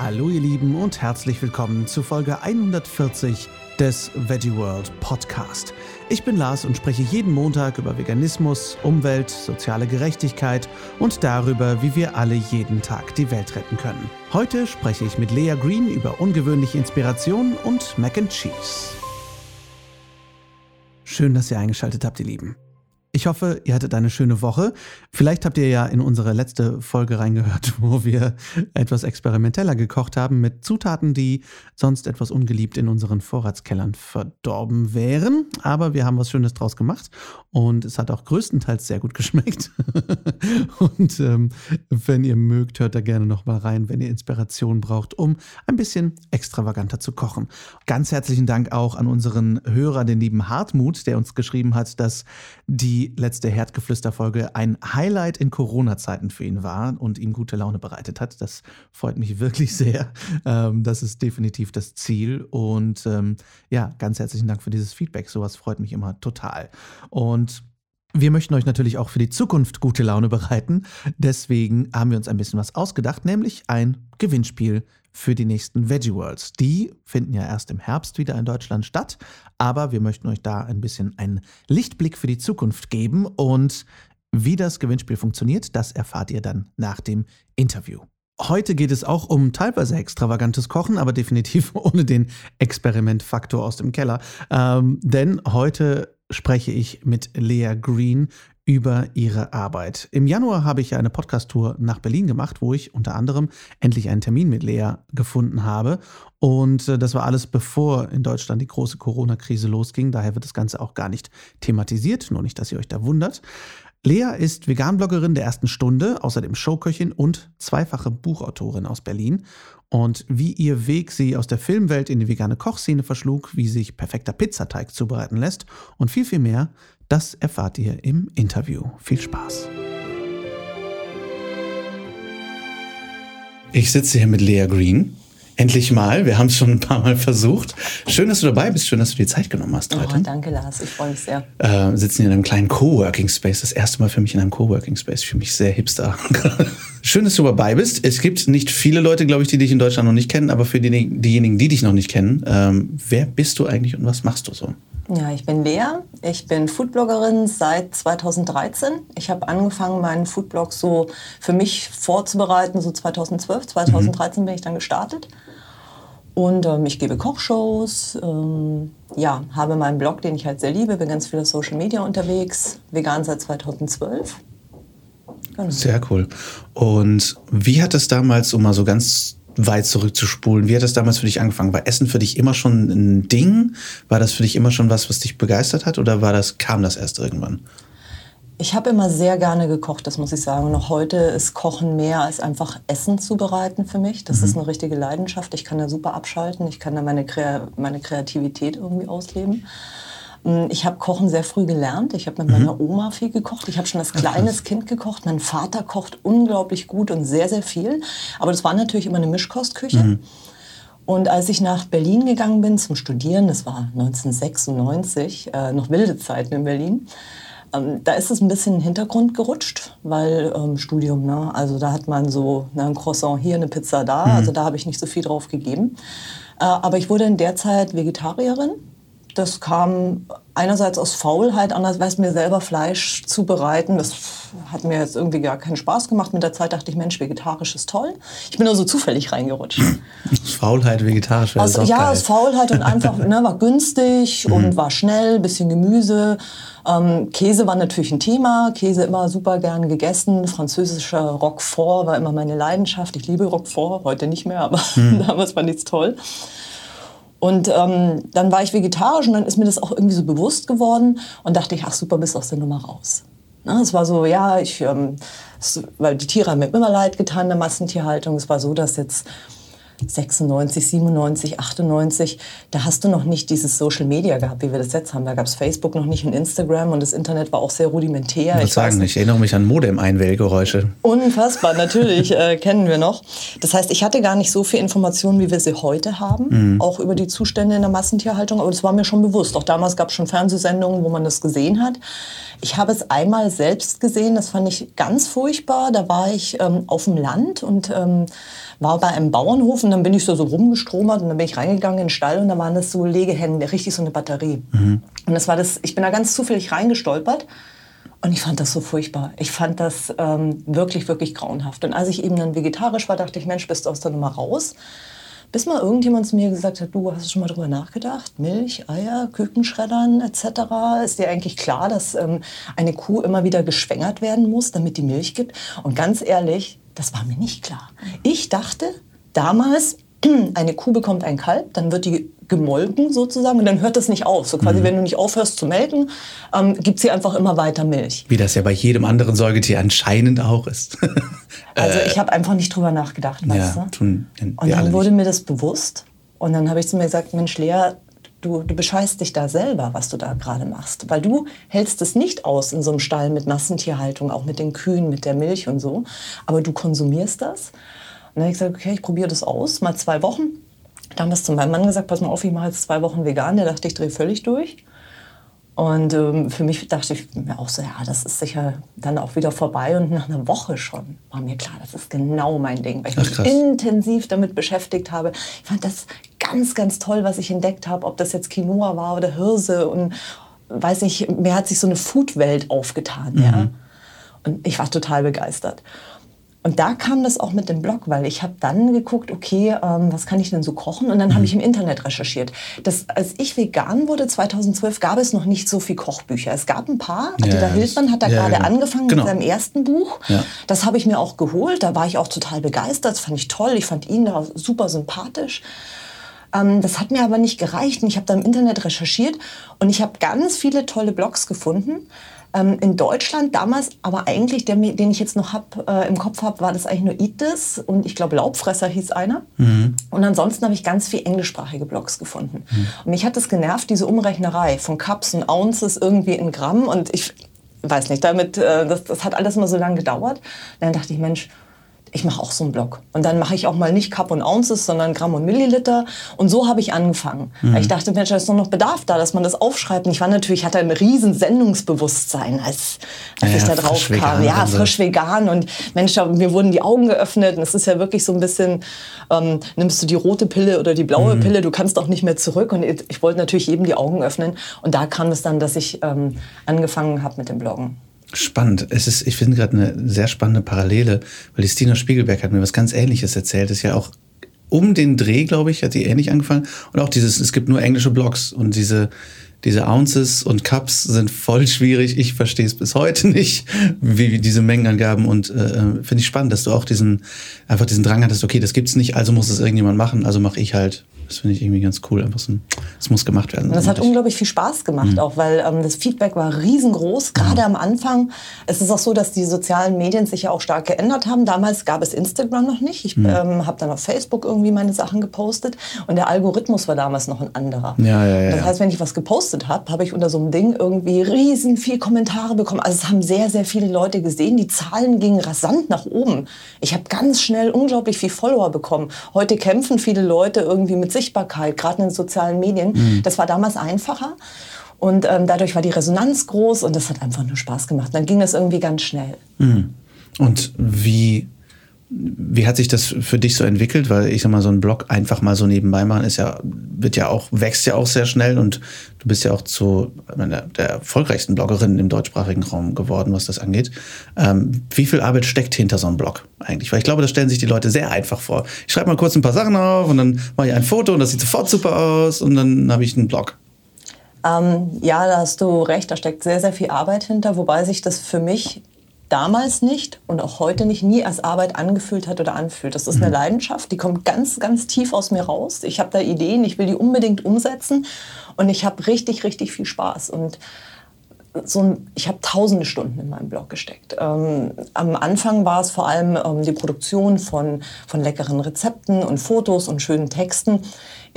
Hallo ihr Lieben und herzlich willkommen zu Folge 140 des Veggie World Podcast. Ich bin Lars und spreche jeden Montag über Veganismus, Umwelt, soziale Gerechtigkeit und darüber, wie wir alle jeden Tag die Welt retten können. Heute spreche ich mit Lea Green über ungewöhnliche Inspirationen und Mac and Cheese. Schön, dass ihr eingeschaltet habt, ihr Lieben. Ich hoffe, ihr hattet eine schöne Woche. Vielleicht habt ihr ja in unsere letzte Folge reingehört, wo wir etwas experimenteller gekocht haben mit Zutaten, die sonst etwas ungeliebt in unseren Vorratskellern verdorben wären. Aber wir haben was Schönes draus gemacht und es hat auch größtenteils sehr gut geschmeckt. und ähm, wenn ihr mögt, hört da gerne nochmal rein, wenn ihr Inspiration braucht, um ein bisschen extravaganter zu kochen. Ganz herzlichen Dank auch an unseren Hörer, den lieben Hartmut, der uns geschrieben hat, dass die die letzte Herdgeflüster-Folge ein Highlight in Corona-Zeiten für ihn war und ihm gute Laune bereitet hat. Das freut mich wirklich sehr. Ähm, das ist definitiv das Ziel. Und ähm, ja, ganz herzlichen Dank für dieses Feedback. Sowas freut mich immer total. Und wir möchten euch natürlich auch für die Zukunft gute Laune bereiten. Deswegen haben wir uns ein bisschen was ausgedacht, nämlich ein Gewinnspiel für die nächsten Veggie Worlds. Die finden ja erst im Herbst wieder in Deutschland statt, aber wir möchten euch da ein bisschen einen Lichtblick für die Zukunft geben und wie das Gewinnspiel funktioniert, das erfahrt ihr dann nach dem Interview. Heute geht es auch um teilweise extravagantes Kochen, aber definitiv ohne den Experimentfaktor aus dem Keller. Ähm, denn heute spreche ich mit Lea Green über ihre Arbeit. Im Januar habe ich eine Podcast-Tour nach Berlin gemacht, wo ich unter anderem endlich einen Termin mit Lea gefunden habe. Und äh, das war alles bevor in Deutschland die große Corona-Krise losging. Daher wird das Ganze auch gar nicht thematisiert, nur nicht, dass ihr euch da wundert. Lea ist Veganbloggerin der ersten Stunde, außerdem Showköchin und zweifache Buchautorin aus Berlin. Und wie ihr Weg sie aus der Filmwelt in die vegane Kochszene verschlug, wie sich perfekter Pizzateig zubereiten lässt und viel, viel mehr, das erfahrt ihr im Interview. Viel Spaß. Ich sitze hier mit Lea Green. Endlich mal. Wir haben es schon ein paar Mal versucht. Schön, dass du dabei bist. Schön, dass du dir Zeit genommen hast heute. Oh, danke, Lars. Ich freue mich sehr. Äh, sitzen hier in einem kleinen Coworking Space. Das erste Mal für mich in einem Coworking Space. Ich fühle mich sehr hipster. Schön, dass du dabei bist. Es gibt nicht viele Leute, glaube ich, die dich in Deutschland noch nicht kennen. Aber für die, diejenigen, die dich noch nicht kennen, ähm, wer bist du eigentlich und was machst du so? Ja, ich bin Lea. Ich bin Foodbloggerin seit 2013. Ich habe angefangen, meinen Foodblog so für mich vorzubereiten, so 2012. 2013 mhm. bin ich dann gestartet. Und ähm, ich gebe Kochshows, ähm, ja, habe meinen Blog, den ich halt sehr liebe, bin ganz viel auf Social Media unterwegs, vegan seit 2012. Genau. Sehr cool. Und wie hat es damals, um mal so ganz weit zurückzuspulen, wie hat das damals für dich angefangen? War Essen für dich immer schon ein Ding? War das für dich immer schon was, was dich begeistert hat oder war das, kam das erst irgendwann? Ich habe immer sehr gerne gekocht, das muss ich sagen. Noch heute ist Kochen mehr als einfach Essen zubereiten für mich. Das mhm. ist eine richtige Leidenschaft. Ich kann da super abschalten. Ich kann da meine, meine Kreativität irgendwie ausleben. Mm, ich habe Kochen sehr früh gelernt. Ich habe mit mhm. meiner Oma viel gekocht. Ich habe schon als kleines Kind gekocht. Mein Vater kocht unglaublich gut und sehr, sehr viel. Aber das war natürlich immer eine Mischkostküche. Mhm. Und als ich nach Berlin gegangen bin zum Studieren, das war 1996, äh, noch wilde Zeiten in Berlin, ähm, da ist es ein bisschen in den Hintergrund gerutscht, weil ähm, Studium, ne? also da hat man so ne, ein Croissant hier, eine Pizza da, mhm. also da habe ich nicht so viel drauf gegeben. Äh, aber ich wurde in der Zeit Vegetarierin. Das kam einerseits aus Faulheit, andererseits mir selber Fleisch zubereiten. Das hat mir jetzt irgendwie gar keinen Spaß gemacht. Mit der Zeit dachte ich, Mensch, vegetarisch ist toll. Ich bin nur so zufällig reingerutscht. Aus Faulheit, vegetarisch. Aus, ja, geil. aus Faulheit und einfach, ne, war günstig mhm. und war schnell, bisschen Gemüse. Ähm, Käse war natürlich ein Thema. Käse immer super gern gegessen. Französischer Roquefort war immer meine Leidenschaft. Ich liebe Roquefort, heute nicht mehr, aber mhm. damals fand ich es toll. Und ähm, dann war ich vegetarisch und dann ist mir das auch irgendwie so bewusst geworden und dachte ich, ach super, bist aus der Nummer raus. Ne, es war so, ja, ich, ähm, es, weil die Tiere haben mir immer leid getan der Massentierhaltung. Es war so, dass jetzt 96, 97, 98, da hast du noch nicht dieses Social Media gehabt, wie wir das jetzt haben. Da gab es Facebook noch nicht und Instagram und das Internet war auch sehr rudimentär. Ich muss sagen, ich erinnere mich an Modem-Einwählgeräusche. Unfassbar, natürlich, äh, kennen wir noch. Das heißt, ich hatte gar nicht so viel Informationen, wie wir sie heute haben, mhm. auch über die Zustände in der Massentierhaltung, aber das war mir schon bewusst. Auch damals gab es schon Fernsehsendungen, wo man das gesehen hat. Ich habe es einmal selbst gesehen, das fand ich ganz furchtbar. Da war ich ähm, auf dem Land und ähm, war bei einem Bauernhof und dann bin ich so, so rumgestromert und dann bin ich reingegangen in den Stall und da waren das so Legehennen, richtig so eine Batterie. Mhm. Und das war das, ich bin da ganz zufällig reingestolpert und ich fand das so furchtbar. Ich fand das ähm, wirklich, wirklich grauenhaft. Und als ich eben dann vegetarisch war, dachte ich, Mensch, bist du aus der Nummer raus? Bis mal irgendjemand zu mir gesagt hat, du hast du schon mal drüber nachgedacht? Milch, Eier, Kükenschreddern etc. Ist dir eigentlich klar, dass ähm, eine Kuh immer wieder geschwängert werden muss, damit die Milch gibt? Und ganz ehrlich, das war mir nicht klar. Ich dachte damals, eine Kuh bekommt ein Kalb, dann wird die gemolken sozusagen und dann hört das nicht auf. So quasi, mhm. wenn du nicht aufhörst zu melken, ähm, gibt sie einfach immer weiter Milch. Wie das ja bei jedem anderen Säugetier anscheinend auch ist. also ich habe einfach nicht drüber nachgedacht, weißt ja, du? Tun und dann wurde nicht. mir das bewusst und dann habe ich zu mir gesagt, Mensch Lea, du, du bescheißt dich da selber, was du da gerade machst. Weil du hältst es nicht aus in so einem Stall mit Massentierhaltung, auch mit den Kühen, mit der Milch und so. Aber du konsumierst das. Und dann habe ich gesagt, okay, ich probiere das aus, mal zwei Wochen. Dann haben das zu meinem Mann gesagt, pass mal auf, ich mache jetzt zwei Wochen vegan. Der dachte, ich drehe völlig durch. Und ähm, für mich dachte ich mir auch so, ja, das ist sicher dann auch wieder vorbei. Und nach einer Woche schon war mir klar, das ist genau mein Ding, weil ich mich Ach, intensiv damit beschäftigt habe. Ich fand das ganz, ganz toll, was ich entdeckt habe, ob das jetzt Quinoa war oder Hirse. Und weiß nicht, mir hat sich so eine Foodwelt aufgetan. Mhm. Ja? Und ich war total begeistert. Und da kam das auch mit dem Blog, weil ich habe dann geguckt, okay, ähm, was kann ich denn so kochen? Und dann habe ich mhm. im Internet recherchiert. Das, als ich vegan wurde, 2012, gab es noch nicht so viel Kochbücher. Es gab ein paar. Ja, Attila Hildmann hat da ja, gerade genau. angefangen genau. mit seinem ersten Buch. Ja. Das habe ich mir auch geholt. Da war ich auch total begeistert. Das fand ich toll. Ich fand ihn da super sympathisch. Ähm, das hat mir aber nicht gereicht. Und ich habe da im Internet recherchiert und ich habe ganz viele tolle Blogs gefunden. Ähm, in Deutschland damals, aber eigentlich, der, den ich jetzt noch hab, äh, im Kopf habe, war das eigentlich nur Itis und ich glaube Laubfresser hieß einer. Mhm. Und ansonsten habe ich ganz viel englischsprachige Blogs gefunden. Mhm. Und mich hat das genervt, diese Umrechnerei von Cups und Ounces irgendwie in Gramm und ich weiß nicht, damit, äh, das, das hat alles mal so lange gedauert. Und dann dachte ich, Mensch, ich mache auch so einen Blog. Und dann mache ich auch mal nicht Cup und Ounces, sondern Gramm und Milliliter. Und so habe ich angefangen. Mhm. Ich dachte, Mensch, da ist noch Bedarf da, dass man das aufschreibt. Und ich war natürlich, hatte ein riesen Sendungsbewusstsein, als, als ja, ich da drauf kam. Ja, frisch vegan. Und Mensch, mir wurden die Augen geöffnet. Und es ist ja wirklich so ein bisschen, ähm, nimmst du die rote Pille oder die blaue mhm. Pille, du kannst auch nicht mehr zurück. Und ich wollte natürlich jedem die Augen öffnen. Und da kam es dann, dass ich ähm, angefangen habe mit dem Bloggen. Spannend. Es ist, ich finde gerade eine sehr spannende Parallele, weil die Stina Spiegelberg hat mir was ganz Ähnliches erzählt. Ist ja auch um den Dreh, glaube ich, hat sie ähnlich angefangen. Und auch dieses, es gibt nur englische Blogs und diese, diese Ounces und Cups sind voll schwierig. Ich verstehe es bis heute nicht, wie diese Mengenangaben. Und äh, äh, finde ich spannend, dass du auch diesen, einfach diesen Drang hattest, okay, das gibt's nicht, also muss es irgendjemand machen, also mache ich halt das finde ich irgendwie ganz cool. Einfach so, es muss gemacht werden. Das hat unglaublich viel Spaß gemacht, mhm. auch weil ähm, das Feedback war riesengroß, gerade mhm. am Anfang. Es ist auch so, dass die sozialen Medien sich ja auch stark geändert haben. Damals gab es Instagram noch nicht. Ich mhm. ähm, habe dann auf Facebook irgendwie meine Sachen gepostet und der Algorithmus war damals noch ein anderer. Ja, ja, ja, das heißt, wenn ich was gepostet habe, habe ich unter so einem Ding irgendwie riesen viel Kommentare bekommen. Also es haben sehr, sehr viele Leute gesehen. Die Zahlen gingen rasant nach oben. Ich habe ganz schnell unglaublich viel Follower bekommen. Heute kämpfen viele Leute irgendwie mit Sichtbarkeit, gerade in den sozialen Medien. Mhm. Das war damals einfacher. Und ähm, dadurch war die Resonanz groß und das hat einfach nur Spaß gemacht. Dann ging das irgendwie ganz schnell. Mhm. Und wie wie hat sich das für dich so entwickelt? Weil ich sag mal, so ein Blog einfach mal so nebenbei machen ist ja, wird ja auch, wächst ja auch sehr schnell und du bist ja auch zu einer der erfolgreichsten Bloggerinnen im deutschsprachigen Raum geworden, was das angeht. Ähm, wie viel Arbeit steckt hinter so einem Blog eigentlich? Weil ich glaube, das stellen sich die Leute sehr einfach vor. Ich schreibe mal kurz ein paar Sachen auf und dann mache ich ein Foto und das sieht sofort super aus und dann habe ich einen Blog. Ähm, ja, da hast du recht, da steckt sehr, sehr viel Arbeit hinter, wobei sich das für mich damals nicht und auch heute nicht nie als Arbeit angefühlt hat oder anfühlt. Das ist eine mhm. Leidenschaft, die kommt ganz, ganz tief aus mir raus. Ich habe da Ideen, ich will die unbedingt umsetzen und ich habe richtig, richtig viel Spaß. Und so ein, ich habe tausende Stunden in meinem Blog gesteckt. Ähm, am Anfang war es vor allem ähm, die Produktion von, von leckeren Rezepten und Fotos und schönen Texten.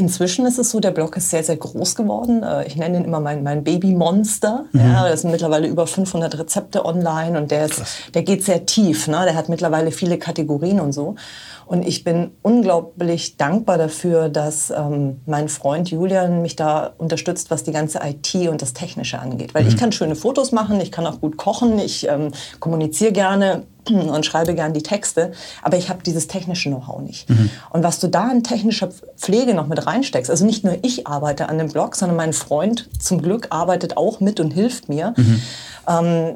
Inzwischen ist es so, der Blog ist sehr, sehr groß geworden. Äh, ich nenne ihn immer mein, mein Baby-Monster. Mhm. Ja, das sind mittlerweile über 500 Rezepte online und der, ist, der geht sehr tief. Ne? Der hat mittlerweile viele Kategorien und so. Und ich bin unglaublich dankbar dafür, dass ähm, mein Freund Julian mich da unterstützt, was die ganze IT und das Technische angeht. Weil mhm. ich kann schöne Fotos machen, ich kann auch gut kochen, ich ähm, kommuniziere gerne und schreibe gern die Texte, aber ich habe dieses technische Know-how nicht. Mhm. Und was du da in technischer Pflege noch mit reinsteckst, also nicht nur ich arbeite an dem Blog, sondern mein Freund zum Glück arbeitet auch mit und hilft mir. Mhm. Ähm,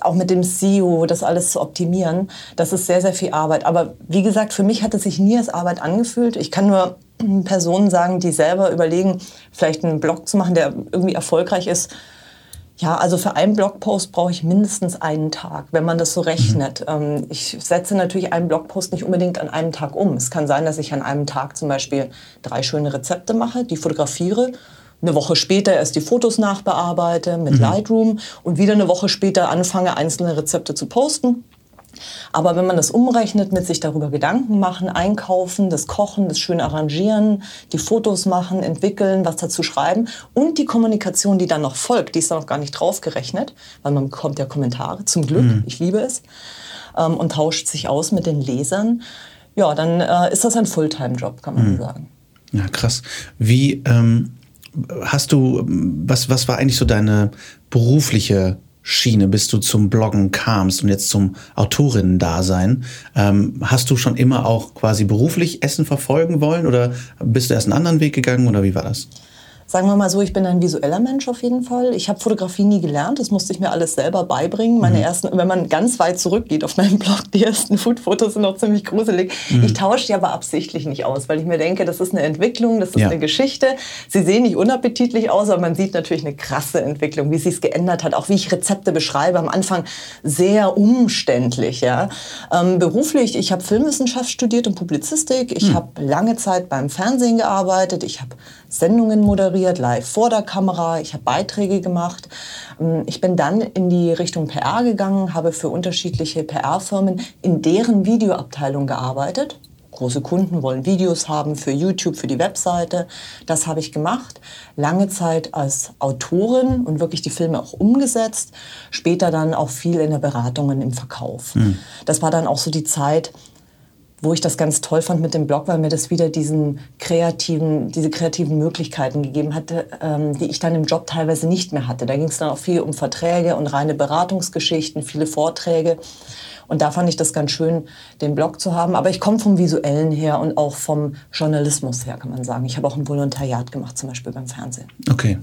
auch mit dem CEO, das alles zu optimieren, das ist sehr, sehr viel Arbeit. Aber wie gesagt, für mich hat es sich nie als Arbeit angefühlt. Ich kann nur Personen sagen, die selber überlegen, vielleicht einen Blog zu machen, der irgendwie erfolgreich ist, ja, also für einen Blogpost brauche ich mindestens einen Tag, wenn man das so rechnet. Mhm. Ich setze natürlich einen Blogpost nicht unbedingt an einem Tag um. Es kann sein, dass ich an einem Tag zum Beispiel drei schöne Rezepte mache, die fotografiere, eine Woche später erst die Fotos nachbearbeite mit mhm. Lightroom und wieder eine Woche später anfange, einzelne Rezepte zu posten. Aber wenn man das umrechnet, mit sich darüber Gedanken machen, einkaufen, das Kochen, das schön arrangieren, die Fotos machen, entwickeln, was dazu schreiben und die Kommunikation, die dann noch folgt, die ist da noch gar nicht draufgerechnet, weil man bekommt ja Kommentare, zum Glück, mhm. ich liebe es, ähm, und tauscht sich aus mit den Lesern, ja, dann äh, ist das ein Fulltime-Job, kann man mhm. sagen. Ja, krass. Wie ähm, hast du, was, was war eigentlich so deine berufliche Schiene, bis du zum Bloggen kamst und jetzt zum Autorinnen-Dasein. Ähm, hast du schon immer auch quasi beruflich Essen verfolgen wollen oder bist du erst einen anderen Weg gegangen oder wie war das? Sagen wir mal so, ich bin ein visueller Mensch auf jeden Fall. Ich habe Fotografie nie gelernt, das musste ich mir alles selber beibringen. Meine mhm. ersten, wenn man ganz weit zurückgeht auf meinem Blog, die ersten Foodfotos sind noch ziemlich gruselig. Mhm. Ich tausche die aber absichtlich nicht aus, weil ich mir denke, das ist eine Entwicklung, das ist ja. eine Geschichte. Sie sehen nicht unappetitlich aus, aber man sieht natürlich eine krasse Entwicklung, wie sie es geändert hat, auch wie ich Rezepte beschreibe. Am Anfang sehr umständlich. Ja. Ähm, beruflich, ich habe Filmwissenschaft studiert und Publizistik. Ich mhm. habe lange Zeit beim Fernsehen gearbeitet. Ich habe Sendungen moderiert, live vor der Kamera. Ich habe Beiträge gemacht. Ähm, ich bin dann in die Richtung PR gegangen, habe für unterschiedliche PR-Firmen in deren Videoabteilung gearbeitet. Große Kunden wollen Videos haben für YouTube, für die Webseite. Das habe ich gemacht. Lange Zeit als Autorin und wirklich die Filme auch umgesetzt. Später dann auch viel in der Beratung und im Verkauf. Mhm. Das war dann auch so die Zeit, wo ich das ganz toll fand mit dem Blog, weil mir das wieder diesen kreativen, diese kreativen Möglichkeiten gegeben hatte, ähm, die ich dann im Job teilweise nicht mehr hatte. Da ging es dann auch viel um Verträge und reine Beratungsgeschichten, viele Vorträge. Und da fand ich das ganz schön, den Blog zu haben. Aber ich komme vom Visuellen her und auch vom Journalismus her, kann man sagen. Ich habe auch ein Volontariat gemacht, zum Beispiel beim Fernsehen. Okay.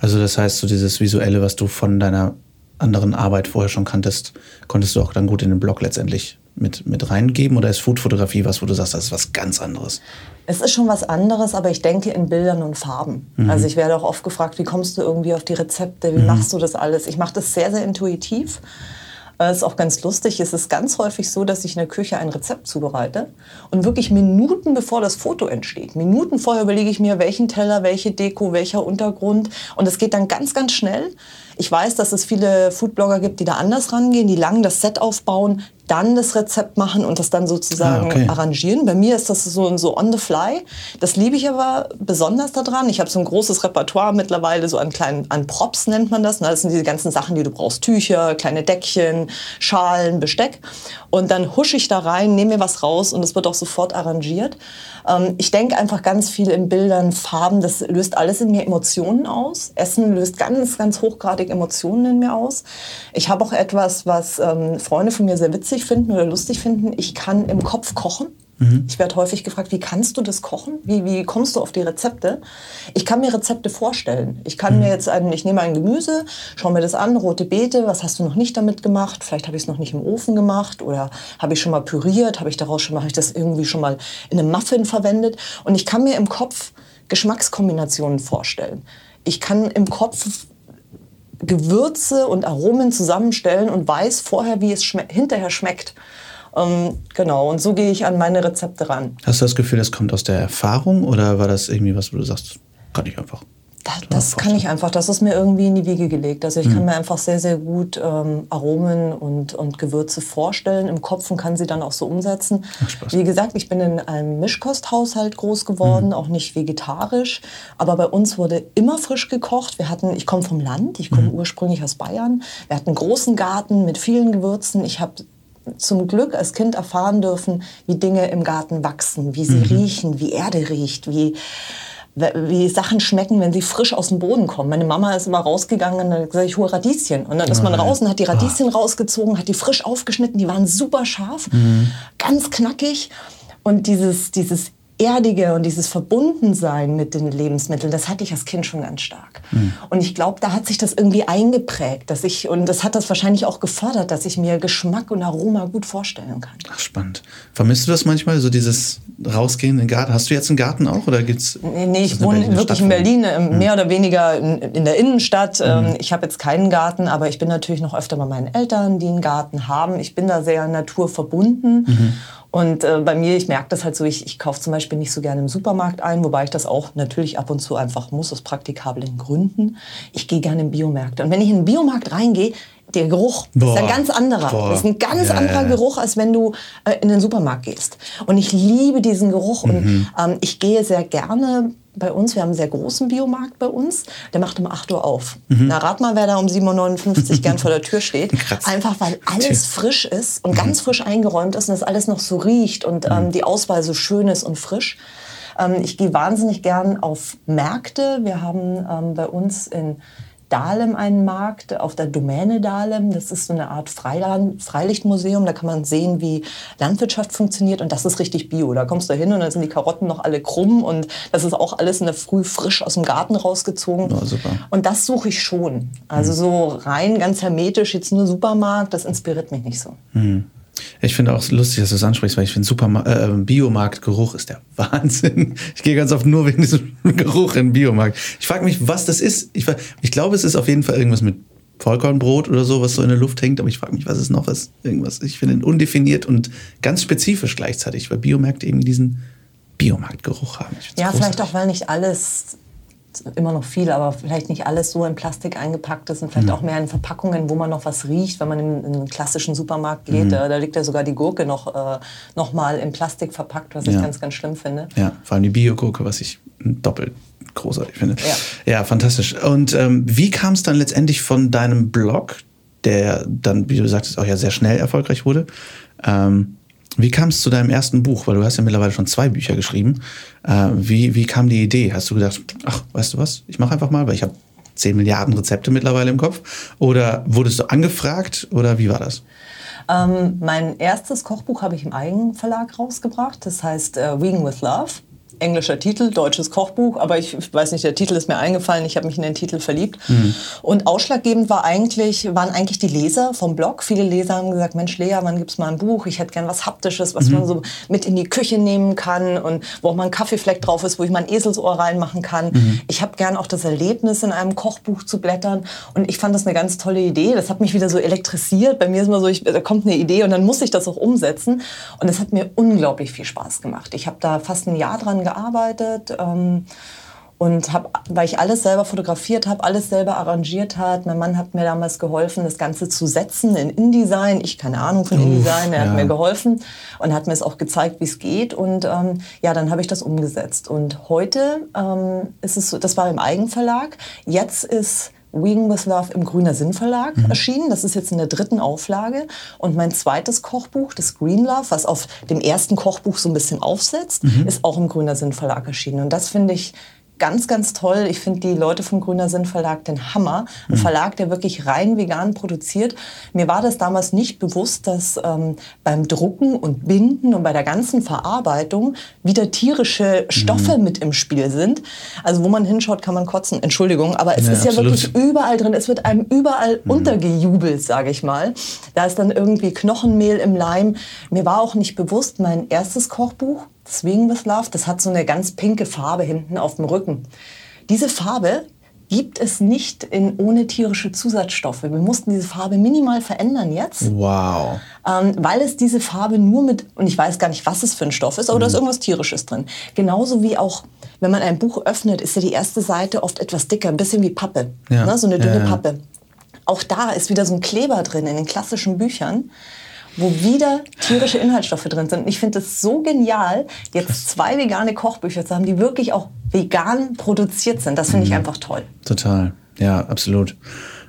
Also das heißt, so dieses Visuelle, was du von deiner anderen Arbeit vorher schon kanntest, konntest du auch dann gut in den Blog letztendlich mit, mit reingeben oder ist Foodfotografie was, wo du sagst, das ist was ganz anderes? Es ist schon was anderes, aber ich denke in Bildern und Farben. Mhm. Also ich werde auch oft gefragt, wie kommst du irgendwie auf die Rezepte, wie mhm. machst du das alles? Ich mache das sehr, sehr intuitiv. Das ist auch ganz lustig. Es ist ganz häufig so, dass ich in der Küche ein Rezept zubereite und wirklich Minuten bevor das Foto entsteht, Minuten vorher überlege ich mir, welchen Teller, welche Deko, welcher Untergrund. Und es geht dann ganz, ganz schnell. Ich weiß, dass es viele Foodblogger gibt, die da anders rangehen, die lang das Set aufbauen, dann das Rezept machen und das dann sozusagen ah, okay. arrangieren. Bei mir ist das so, so on the fly. Das liebe ich aber besonders daran. Ich habe so ein großes Repertoire mittlerweile, so an kleinen, an Props nennt man das. Das sind diese ganzen Sachen, die du brauchst. Tücher, kleine Deckchen, Schalen, Besteck. Und dann husche ich da rein, nehme mir was raus und es wird auch sofort arrangiert. Ähm, ich denke einfach ganz viel in Bildern, Farben, das löst alles in mir Emotionen aus. Essen löst ganz, ganz hochgradig Emotionen in mir aus. Ich habe auch etwas, was ähm, Freunde von mir sehr witzig finden oder lustig finden. Ich kann im Kopf kochen. Mhm. Ich werde häufig gefragt, wie kannst du das kochen? Wie, wie kommst du auf die Rezepte? Ich kann mir Rezepte vorstellen. Ich kann mhm. mir jetzt ein, ich nehme ein Gemüse, schaue mir das an, rote Beete, was hast du noch nicht damit gemacht? Vielleicht habe ich es noch nicht im Ofen gemacht oder habe ich schon mal püriert, habe ich daraus schon mal, habe ich das irgendwie schon mal in einem Muffin verwendet? Und ich kann mir im Kopf Geschmackskombinationen vorstellen. Ich kann im Kopf Gewürze und Aromen zusammenstellen und weiß vorher, wie es schme hinterher schmeckt. Ähm, genau, und so gehe ich an meine Rezepte ran. Hast du das Gefühl, das kommt aus der Erfahrung oder war das irgendwie was, wo du sagst, kann ich einfach? Da, das kann ich einfach, das ist mir irgendwie in die Wiege gelegt. Also ich mhm. kann mir einfach sehr, sehr gut ähm, Aromen und, und Gewürze vorstellen im Kopf und kann sie dann auch so umsetzen. Ach, Wie gesagt, ich bin in einem Mischkosthaushalt groß geworden, mhm. auch nicht vegetarisch. Aber bei uns wurde immer frisch gekocht. Wir hatten, ich komme vom Land, ich komme mhm. ursprünglich aus Bayern. Wir hatten einen großen Garten mit vielen Gewürzen. Ich habe zum Glück als Kind erfahren dürfen, wie Dinge im Garten wachsen, wie sie mhm. riechen, wie Erde riecht, wie wie Sachen schmecken, wenn sie frisch aus dem Boden kommen. Meine Mama ist immer rausgegangen und hat gesagt, ich hole Radieschen. Und dann ist man raus und hat die Radieschen ah. rausgezogen, hat die frisch aufgeschnitten, die waren super scharf, mhm. ganz knackig. Und dieses, dieses Erdige und dieses Verbundensein mit den Lebensmitteln, das hatte ich als Kind schon ganz stark. Mhm. Und ich glaube, da hat sich das irgendwie eingeprägt, dass ich, und das hat das wahrscheinlich auch gefördert, dass ich mir Geschmack und Aroma gut vorstellen kann. Ach, spannend. Vermisst du das manchmal, so dieses Rausgehen in den Garten? Hast du jetzt einen Garten auch oder gibt's? Nee, nee ich wohne Berlin wirklich in Berlin, mhm. mehr oder weniger in, in der Innenstadt. Mhm. Ich habe jetzt keinen Garten, aber ich bin natürlich noch öfter bei meinen Eltern, die einen Garten haben. Ich bin da sehr naturverbunden. Mhm. Und äh, bei mir, ich merke das halt so, ich, ich kaufe zum Beispiel nicht so gerne im Supermarkt ein, wobei ich das auch natürlich ab und zu einfach muss, aus praktikablen Gründen. Ich gehe gerne in Biomärkte. Und wenn ich in den Biomarkt reingehe, der Geruch boah, ist ein ganz anderer. Boah. Das ist ein ganz ja, anderer. Geruch, als wenn du äh, in den Supermarkt gehst. Und ich liebe diesen Geruch. Mhm. Und ähm, ich gehe sehr gerne bei uns, wir haben einen sehr großen Biomarkt bei uns, der macht um 8 Uhr auf. Mhm. Na, rat mal, wer da um 7.59 Uhr gern vor der Tür steht. Krass. Einfach weil alles frisch ist und mhm. ganz frisch eingeräumt ist und das alles noch so riecht und ähm, mhm. die Auswahl so schön ist und frisch. Ähm, ich gehe wahnsinnig gern auf Märkte. Wir haben ähm, bei uns in Dahlem einen Markt, auf der Domäne Dahlem. Das ist so eine Art Freiland, Freilichtmuseum. Da kann man sehen, wie Landwirtschaft funktioniert. Und das ist richtig bio. Da kommst du hin und dann sind die Karotten noch alle krumm. Und das ist auch alles in der Früh frisch aus dem Garten rausgezogen. Ja, super. Und das suche ich schon. Also mhm. so rein, ganz hermetisch, jetzt nur Supermarkt, das inspiriert mich nicht so. Mhm. Ich finde auch lustig, dass du es ansprichst, weil ich finde, Superma äh, Biomarktgeruch ist der Wahnsinn. Ich gehe ganz oft nur wegen diesem Geruch in den Biomarkt. Ich frage mich, was das ist. Ich, ich glaube, es ist auf jeden Fall irgendwas mit Vollkornbrot oder so, was so in der Luft hängt, aber ich frage mich, was es noch ist. Irgendwas. Ich finde ihn undefiniert und ganz spezifisch gleichzeitig, weil Biomärkte eben diesen Biomarktgeruch haben. Ja, vielleicht auch, weil nicht alles immer noch viel, aber vielleicht nicht alles so in Plastik eingepackt ist und vielleicht mhm. auch mehr in Verpackungen, wo man noch was riecht, wenn man in, in einen klassischen Supermarkt geht. Mhm. Da, da, liegt ja sogar die Gurke noch, äh, noch mal in Plastik verpackt, was ja. ich ganz, ganz schlimm finde. Ja, vor allem die Bio-Gurke, was ich doppelt großartig finde. Ja, ja fantastisch. Und ähm, wie kam es dann letztendlich von deinem Blog, der dann, wie du sagtest, auch ja sehr schnell erfolgreich wurde, ähm, wie kam es zu deinem ersten Buch? Weil du hast ja mittlerweile schon zwei Bücher geschrieben. Äh, wie, wie kam die Idee? Hast du gedacht, ach, weißt du was, ich mache einfach mal, weil ich habe 10 Milliarden Rezepte mittlerweile im Kopf? Oder wurdest du angefragt oder wie war das? Ähm, mein erstes Kochbuch habe ich im Eigenverlag rausgebracht. Das heißt äh, Vegan with Love englischer Titel, deutsches Kochbuch, aber ich weiß nicht, der Titel ist mir eingefallen, ich habe mich in den Titel verliebt. Mhm. Und ausschlaggebend war eigentlich, waren eigentlich die Leser vom Blog. Viele Leser haben gesagt, Mensch Lea, wann gibt es mal ein Buch? Ich hätte gern was Haptisches, was mhm. man so mit in die Küche nehmen kann und wo auch mal ein Kaffeefleck drauf ist, wo ich mein Eselsohr reinmachen kann. Mhm. Ich habe gern auch das Erlebnis, in einem Kochbuch zu blättern und ich fand das eine ganz tolle Idee. Das hat mich wieder so elektrisiert. Bei mir ist immer so, ich, da kommt eine Idee und dann muss ich das auch umsetzen. Und es hat mir unglaublich viel Spaß gemacht. Ich habe da fast ein Jahr dran gearbeitet. Ähm, und habe, weil ich alles selber fotografiert habe, alles selber arrangiert hat. Mein Mann hat mir damals geholfen, das Ganze zu setzen in InDesign. Ich keine Ahnung von InDesign, er ja. hat mir geholfen und hat mir es auch gezeigt, wie es geht. Und ähm, ja, dann habe ich das umgesetzt. Und heute ähm, ist es so, das war im Eigenverlag. Jetzt ist Vegan with Love im Grüner Sinn Verlag mhm. erschienen. Das ist jetzt in der dritten Auflage. Und mein zweites Kochbuch, das Green Love, was auf dem ersten Kochbuch so ein bisschen aufsetzt, mhm. ist auch im Grüner Sinn Verlag erschienen. Und das finde ich ganz, ganz toll. Ich finde die Leute vom Grüner Sinn Verlag den Hammer. Ein mhm. Verlag, der wirklich rein vegan produziert. Mir war das damals nicht bewusst, dass ähm, beim Drucken und Binden und bei der ganzen Verarbeitung wieder tierische Stoffe mhm. mit im Spiel sind. Also wo man hinschaut, kann man kotzen. Entschuldigung, aber es ja, ist ja absolut. wirklich überall drin. Es wird einem überall mhm. untergejubelt, sage ich mal. Da ist dann irgendwie Knochenmehl im Leim. Mir war auch nicht bewusst, mein erstes Kochbuch Swing with Love, das hat so eine ganz pinke Farbe hinten auf dem Rücken. Diese Farbe gibt es nicht in, ohne tierische Zusatzstoffe. Wir mussten diese Farbe minimal verändern jetzt. Wow. Ähm, weil es diese Farbe nur mit, und ich weiß gar nicht, was es für ein Stoff ist, aber mhm. da ist mhm. irgendwas Tierisches drin. Genauso wie auch, wenn man ein Buch öffnet, ist ja die erste Seite oft etwas dicker, ein bisschen wie Pappe. Ja. Ne? So eine dünne ja, ja. Pappe. Auch da ist wieder so ein Kleber drin in den klassischen Büchern wo wieder tierische Inhaltsstoffe drin sind. Und ich finde es so genial, jetzt zwei vegane Kochbücher zu haben, die wirklich auch vegan produziert sind. Das finde ich mhm. einfach toll. Total, ja, absolut.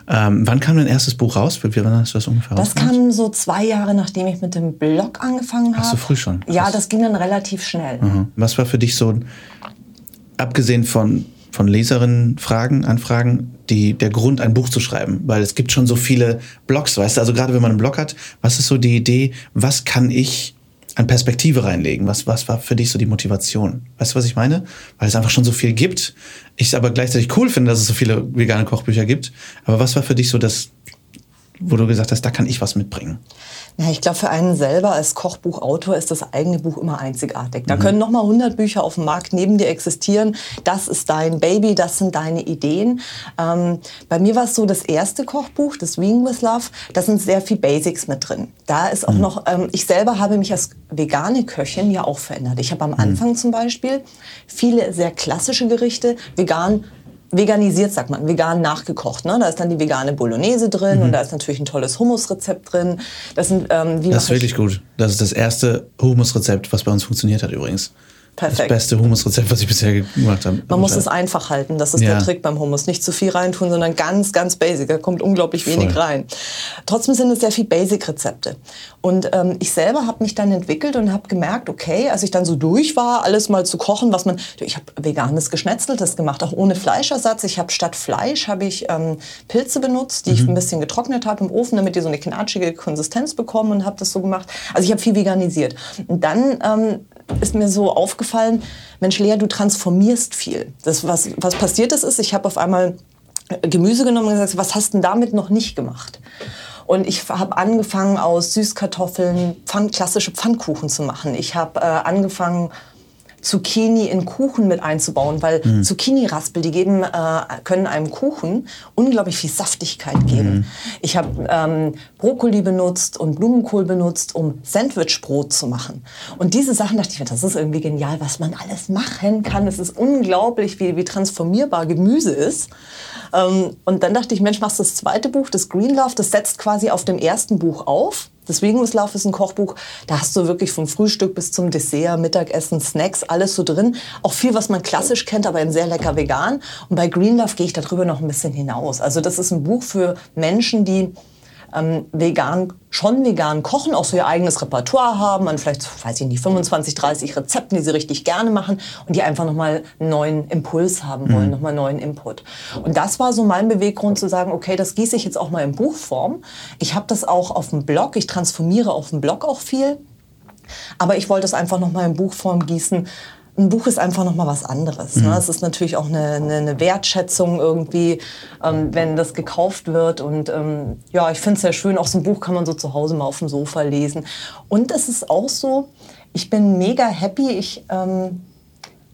Ähm, wann kam dein erstes Buch raus? Wie, wann hast du das ungefähr Das kam so zwei Jahre, nachdem ich mit dem Blog angefangen habe. Ach so früh schon? Krass. Ja, das ging dann relativ schnell. Mhm. Was war für dich so abgesehen von, von Leserinnen Fragen, Anfragen, die, der Grund, ein Buch zu schreiben? Weil es gibt schon so viele Blogs, weißt du, also gerade wenn man einen Blog hat, was ist so die Idee, was kann ich an Perspektive reinlegen? Was, was war für dich so die Motivation? Weißt du, was ich meine? Weil es einfach schon so viel gibt. Ich es aber gleichzeitig cool finde, dass es so viele vegane Kochbücher gibt. Aber was war für dich so das, wo du gesagt hast, da kann ich was mitbringen? Ja, ich glaube, für einen selber als Kochbuchautor ist das eigene Buch immer einzigartig. Da mhm. können noch mal 100 Bücher auf dem Markt neben dir existieren. Das ist dein Baby, das sind deine Ideen. Ähm, bei mir war es so, das erste Kochbuch, das Vegan with Love, da sind sehr viel Basics mit drin. Da ist auch mhm. noch, ähm, ich selber habe mich als vegane Köchin ja auch verändert. Ich habe am mhm. Anfang mhm. zum Beispiel viele sehr klassische Gerichte vegan veganisiert, sagt man, vegan nachgekocht. Ne? Da ist dann die vegane Bolognese drin mhm. und da ist natürlich ein tolles Hummusrezept drin. Das, sind, ähm, das ist wirklich gut. Das ist das erste Hummusrezept, was bei uns funktioniert hat übrigens. Perfekt. Das beste Hummusrezept, was ich bisher gemacht habe. Man muss es einfach halten. Das ist ja. der Trick beim Hummus. Nicht zu viel reintun, sondern ganz, ganz basic. Da kommt unglaublich wenig Voll. rein. Trotzdem sind es sehr viel Basic-Rezepte. Und ähm, ich selber habe mich dann entwickelt und habe gemerkt, okay, als ich dann so durch war, alles mal zu kochen, was man, ich habe veganes Geschnetzeltes gemacht, auch ohne Fleischersatz. Ich habe statt Fleisch habe ich ähm, Pilze benutzt, die mhm. ich ein bisschen getrocknet habe im Ofen, damit die so eine knatschige Konsistenz bekommen und habe das so gemacht. Also ich habe viel veganisiert. Und dann ähm, ist mir so aufgefallen, Mensch Lea, du transformierst viel. Das, was, was passiert ist, ist, ich habe auf einmal Gemüse genommen und gesagt, was hast du damit noch nicht gemacht? Und ich habe angefangen, aus Süßkartoffeln Pfand, klassische Pfannkuchen zu machen. Ich habe äh, angefangen, Zucchini in Kuchen mit einzubauen, weil mhm. Zucchini-Raspel, die geben, äh, können einem Kuchen unglaublich viel Saftigkeit geben. Mhm. Ich habe ähm, Brokkoli benutzt und Blumenkohl benutzt, um Sandwichbrot zu machen. Und diese Sachen dachte ich mir, das ist irgendwie genial, was man alles machen kann. Es ist unglaublich, wie, wie transformierbar Gemüse ist. Ähm, und dann dachte ich, Mensch, machst du das zweite Buch, das Green Love, das setzt quasi auf dem ersten Buch auf. Deswegen ist Love ist ein Kochbuch, da hast du wirklich vom Frühstück bis zum Dessert, Mittagessen, Snacks, alles so drin. Auch viel, was man klassisch kennt, aber in sehr lecker vegan. Und bei Green Love gehe ich darüber noch ein bisschen hinaus. Also das ist ein Buch für Menschen, die ähm, vegan, schon vegan kochen, auch so ihr eigenes Repertoire haben, an vielleicht, weiß ich nicht, 25, 30 Rezepten, die sie richtig gerne machen und die einfach nochmal einen neuen Impuls haben wollen, mhm. nochmal einen neuen Input. Und das war so mein Beweggrund zu sagen, okay, das gieße ich jetzt auch mal in Buchform. Ich habe das auch auf dem Blog, ich transformiere auf dem Blog auch viel. Aber ich wollte es einfach nochmal in Buchform gießen, ein Buch ist einfach noch mal was anderes. Ne? Mhm. Es ist natürlich auch eine, eine, eine Wertschätzung irgendwie, ähm, wenn das gekauft wird. Und ähm, ja, ich finde es sehr schön. Auch so ein Buch kann man so zu Hause mal auf dem Sofa lesen. Und es ist auch so, ich bin mega happy. Ich ähm,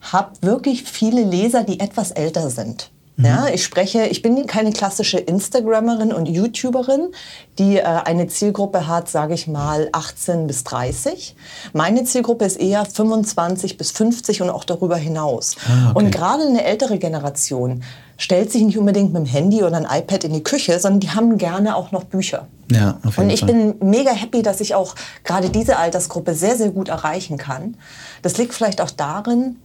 habe wirklich viele Leser, die etwas älter sind. Mhm. Ja, ich spreche, ich bin keine klassische Instagrammerin und YouTuberin, die äh, eine Zielgruppe hat, sage ich mal, 18 bis 30. Meine Zielgruppe ist eher 25 bis 50 und auch darüber hinaus. Ah, okay. Und gerade eine ältere Generation stellt sich nicht unbedingt mit dem Handy oder ein iPad in die Küche, sondern die haben gerne auch noch Bücher. Ja, auf jeden und ich Fall. bin mega happy, dass ich auch gerade diese Altersgruppe sehr, sehr gut erreichen kann. Das liegt vielleicht auch darin,